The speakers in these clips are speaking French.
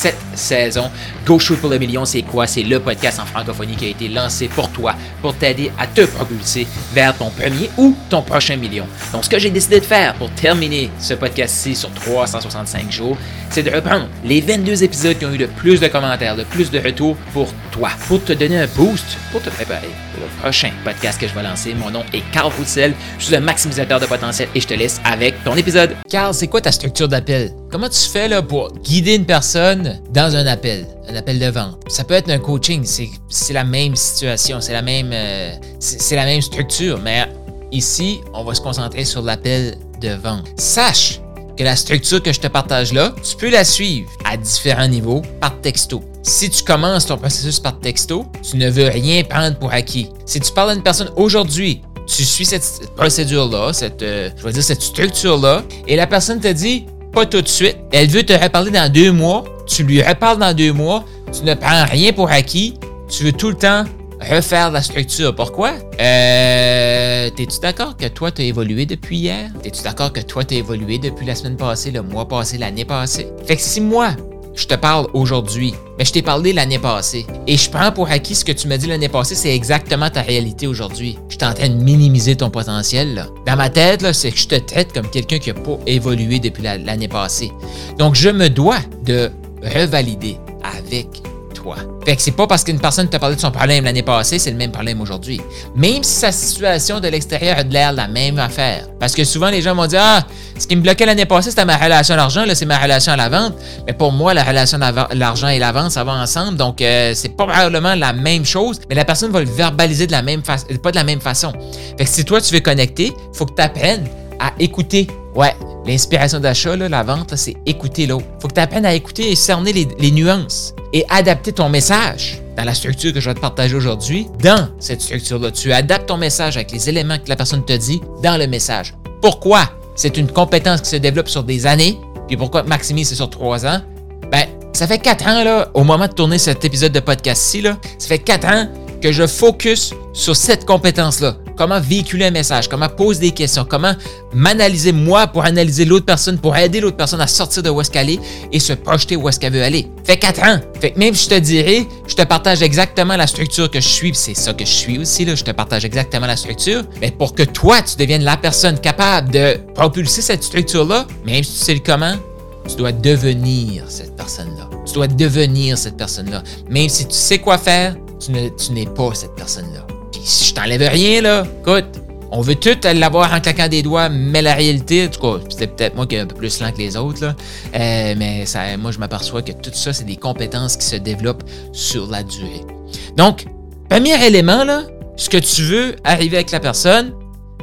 cette saison. Go Shoot pour le million, c'est quoi? C'est le podcast en francophonie qui a été lancé pour toi, pour t'aider à te propulser vers ton premier ou ton prochain million. Donc, ce que j'ai décidé de faire pour terminer ce podcast-ci sur 365 jours, c'est de reprendre les 22 épisodes qui ont eu le plus de commentaires, le plus de retours pour toi, pour te donner un boost, pour te préparer le prochain podcast que je vais lancer. Mon nom est Carl Roussel, je suis un maximisateur de potentiel et je te laisse avec ton épisode. Carl, c'est quoi ta structure d'appel? Comment tu fais là, pour guider une personne dans un appel, un appel de vente? Ça peut être un coaching, c'est la même situation, c'est la même, euh, c'est la même structure, mais ici, on va se concentrer sur l'appel de vente. Sache que la structure que je te partage là, tu peux la suivre à différents niveaux par texto. Si tu commences ton processus par texto, tu ne veux rien prendre pour acquis. Si tu parles à une personne aujourd'hui, tu suis cette procédure-là, cette, euh, cette structure-là, et la personne te dit pas tout de suite, elle veut te reparler dans deux mois, tu lui reparles dans deux mois, tu ne prends rien pour acquis, tu veux tout le temps refaire la structure. Pourquoi? Euh, T'es-tu d'accord que toi, tu as évolué depuis hier? T'es-tu d'accord que toi, tu as évolué depuis la semaine passée, le mois passé, l'année passée? Fait que si moi, je te parle aujourd'hui, mais je t'ai parlé l'année passée. Et je prends pour acquis ce que tu m'as dit l'année passée, c'est exactement ta réalité aujourd'hui. Je suis en train de minimiser ton potentiel. Dans ma tête, c'est que je te traite comme quelqu'un qui n'a pas évolué depuis l'année passée. Donc, je me dois de revalider avec fait que c'est pas parce qu'une personne t'a parlé de son problème l'année passée, c'est le même problème aujourd'hui. Même si sa situation de l'extérieur a de l'air la même affaire. Parce que souvent, les gens vont dire Ah, ce qui me bloquait l'année passée, c'était ma relation à l'argent, c'est ma relation à la vente. Mais pour moi, la relation à l'argent et la vente, ça va ensemble. Donc, euh, c'est probablement la même chose, mais la personne va le verbaliser de la même façon, pas de la même façon. Fait que si toi, tu veux connecter, faut que tu apprennes à écouter. Ouais, l'inspiration d'achat, la vente, c'est écouter l'autre. faut que tu apprennes à écouter et cerner les nuances et adapter ton message dans la structure que je vais te partager aujourd'hui, dans cette structure-là. Tu adaptes ton message avec les éléments que la personne te dit dans le message. Pourquoi? C'est une compétence qui se développe sur des années. Puis pourquoi maximiser sur trois ans? Ben, ça fait quatre ans, au moment de tourner cet épisode de podcast-ci, là, ça fait quatre ans que je focus sur cette compétence-là comment véhiculer un message, comment poser des questions, comment m'analyser moi pour analyser l'autre personne, pour aider l'autre personne à sortir de où est-ce qu'elle est et se projeter où est-ce qu'elle veut aller. Fait quatre ans. Fait même si je te dirais, je te partage exactement la structure que je suis, c'est ça que je suis aussi, là, je te partage exactement la structure, mais pour que toi, tu deviennes la personne capable de propulser cette structure-là, même si tu sais le comment, tu dois devenir cette personne-là. Tu dois devenir cette personne-là. Même si tu sais quoi faire, tu n'es pas cette personne-là je t'enlève rien, là, écoute, on veut tout l'avoir en claquant des doigts, mais la réalité, en tout cas, c'est peut-être moi qui est un peu plus lent que les autres, là, euh, mais ça, moi, je m'aperçois que tout ça, c'est des compétences qui se développent sur la durée. Donc, premier élément, là, ce que tu veux arriver avec la personne,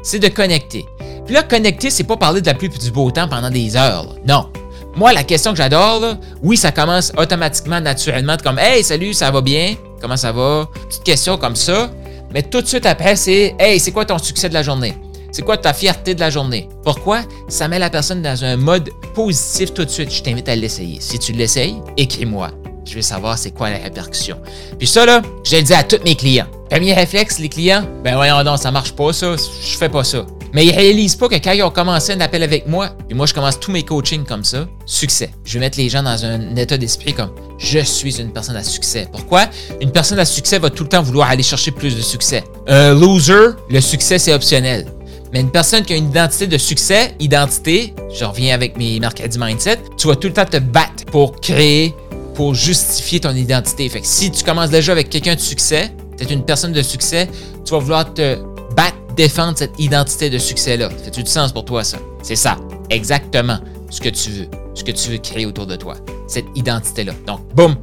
c'est de connecter. Puis là, connecter, c'est pas parler de la pluie et du beau temps pendant des heures. Non. Moi, la question que j'adore, oui, ça commence automatiquement, naturellement, comme Hey, salut, ça va bien? Comment ça va? Petite question comme ça. Mais tout de suite après, c'est Hey, c'est quoi ton succès de la journée? C'est quoi ta fierté de la journée? Pourquoi? Ça met la personne dans un mode positif tout de suite. Je t'invite à l'essayer. Si tu l'essayes, écris-moi. Je veux savoir c'est quoi la répercussion. Puis ça, là, je le dis à tous mes clients. Premier réflexe, les clients, ben voyons donc, ça marche pas ça, je fais pas ça. Mais ils réalisent pas que quand ils ont commencé un appel avec moi, puis moi je commence tous mes coachings comme ça, succès. Je vais mettre les gens dans un état d'esprit comme je suis une personne à succès. Pourquoi? Une personne à succès va tout le temps vouloir aller chercher plus de succès. Un loser, le succès c'est optionnel. Mais une personne qui a une identité de succès, identité, je reviens avec mes mercredis mindset, tu vas tout le temps te battre pour créer, pour justifier ton identité. Fait que si tu commences déjà avec quelqu'un de succès, tu es une personne de succès, tu vas vouloir te battre défendre cette identité de succès-là. Ça fait du sens pour toi, ça? C'est ça. Exactement ce que tu veux. Ce que tu veux créer autour de toi. Cette identité-là. Donc, boum,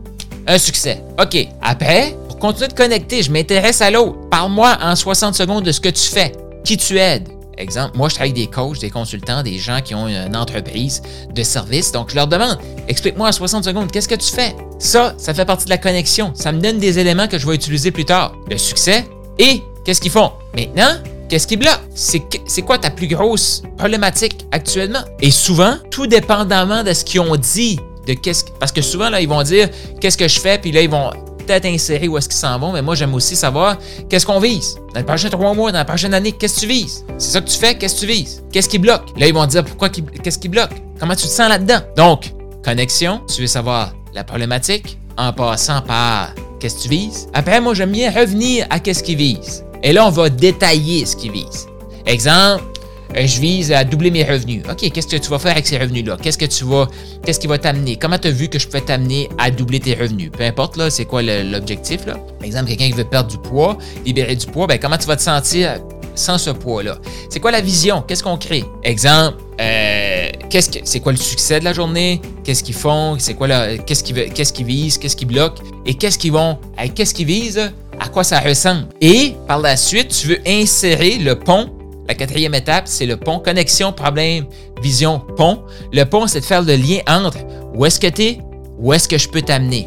un succès. OK. Après, pour continuer de connecter, je m'intéresse à l'autre. Parle-moi en 60 secondes de ce que tu fais. Qui tu aides? Exemple, moi, je travaille avec des coachs, des consultants, des gens qui ont une entreprise de service. Donc, je leur demande, explique-moi en 60 secondes, qu'est-ce que tu fais? Ça, ça fait partie de la connexion. Ça me donne des éléments que je vais utiliser plus tard. Le succès et qu'est-ce qu'ils font? Maintenant, Qu'est-ce qui bloque? C'est quoi ta plus grosse problématique actuellement? Et souvent, tout dépendamment de ce qu'ils ont dit, de qu'est-ce parce que souvent là ils vont dire qu'est-ce que je fais? Puis là ils vont peut-être insérer où est-ce qu'ils s'en vont, mais moi j'aime aussi savoir qu'est-ce qu'on vise? Dans les prochains trois mois, dans la prochaine année, qu'est-ce que tu vises? C'est ça que tu fais, qu'est-ce que tu vises? Qu'est-ce qui bloque? Là, ils vont dire pourquoi, qu'est-ce qui bloque? Comment tu te sens là-dedans? Donc, connexion, tu veux savoir la problématique en passant par qu'est-ce que tu vises? Après, moi, j'aime bien revenir à qu'est-ce qu'il vise. Et là, on va détailler ce qu'il vise. Exemple, euh, je vise à doubler mes revenus. OK, qu'est-ce que tu vas faire avec ces revenus-là? Qu'est-ce que tu vas, qu'est-ce qui va t'amener? Comment tu as vu que je peux t'amener à doubler tes revenus? Peu importe, là, c'est quoi l'objectif, là? Exemple, quelqu'un qui veut perdre du poids, libérer du poids, ben, comment tu vas te sentir sans ce poids-là? C'est quoi la vision? Qu'est-ce qu'on crée? Exemple, euh, qu'est-ce que, c'est quoi le succès de la journée? Qu'est-ce qu'ils font? C'est quoi qu'est-ce qu'ils, qu'est-ce qu'ils visent? Qu'est-ce qu'ils bloquent? Et qu'est-ce qu'ils vont, qu'est-ce qu'ils visent? À quoi ça ressemble? Et par la suite, tu veux insérer le pont la quatrième étape, c'est le pont. Connexion, problème, vision, pont. Le pont, c'est de faire le lien entre où est-ce que tu es, où est-ce que je peux t'amener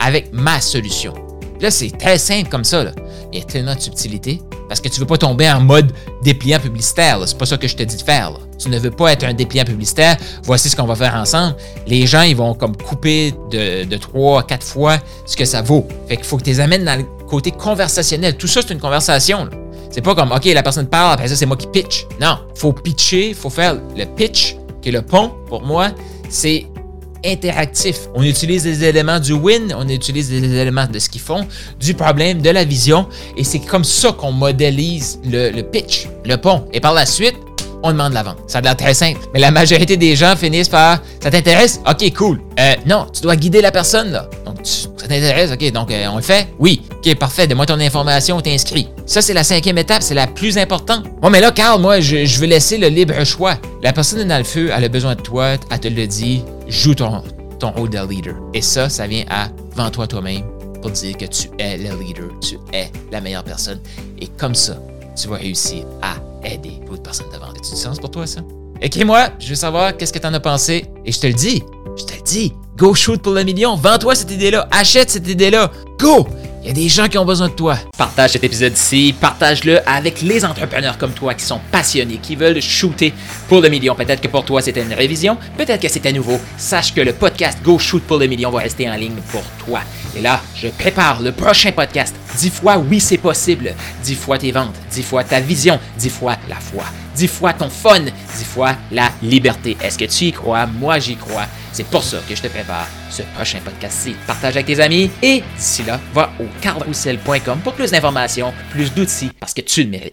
avec ma solution. là, c'est très simple comme ça. Il y tellement de subtilité parce que tu veux pas tomber en mode dépliant publicitaire. C'est pas ça que je te dis de faire. Tu ne veux pas être un dépliant publicitaire. Voici ce qu'on va faire ensemble. Les gens, ils vont comme couper de, trois, quatre fois ce que ça vaut. Fait qu'il faut que tu les amènes dans le côté conversationnel. Tout ça, c'est une conversation. C'est pas comme, OK, la personne parle, après ça, c'est moi qui pitch. Non, faut pitcher, faut faire le pitch, qui est le pont, pour moi, c'est interactif. On utilise les éléments du win, on utilise les éléments de ce qu'ils font, du problème, de la vision, et c'est comme ça qu'on modélise le, pitch, le pont. Et par la suite, on demande la vente. Ça a l'air très simple. Mais la majorité des gens finissent par Ça t'intéresse? OK, cool. Euh, non, tu dois guider la personne, là. Donc, ça t'intéresse? OK, donc euh, on le fait? Oui. OK, parfait. Donne-moi ton information, t'inscris. Ça, c'est la cinquième étape, c'est la plus importante. Bon, mais là, Carl, moi, je, je veux laisser le libre choix. La personne est dans le feu, elle a besoin de toi, elle te le dit, joue ton, ton de leader. Et ça, ça vient à vends-toi toi-même pour dire que tu es le leader, tu es la meilleure personne. Et comme ça, tu vas réussir à aider d'autres personnes devant. As-tu du sens pour toi, ça? Écris-moi, je veux savoir qu'est-ce que tu en as pensé. Et je te le dis, je te le dis, go shoot pour le million, vends-toi cette idée-là, achète cette idée-là, go! Il y a des gens qui ont besoin de toi. Partage cet épisode ci partage-le avec les entrepreneurs comme toi qui sont passionnés, qui veulent shooter pour le million. Peut-être que pour toi c'était une révision, peut-être que c'était nouveau. Sache que le podcast Go Shoot pour le million va rester en ligne pour toi. Et là, je prépare le prochain podcast. Dix fois oui c'est possible. Dix fois tes ventes, dix fois ta vision, dix fois la foi, dix fois ton fun, dix fois la liberté. Est-ce que tu y crois? Moi j'y crois. C'est pour ça que je te prépare ce prochain podcast-ci. Partage avec tes amis et d'ici là, va au carlroussel.com pour plus d'informations, plus d'outils, parce que tu le mérites.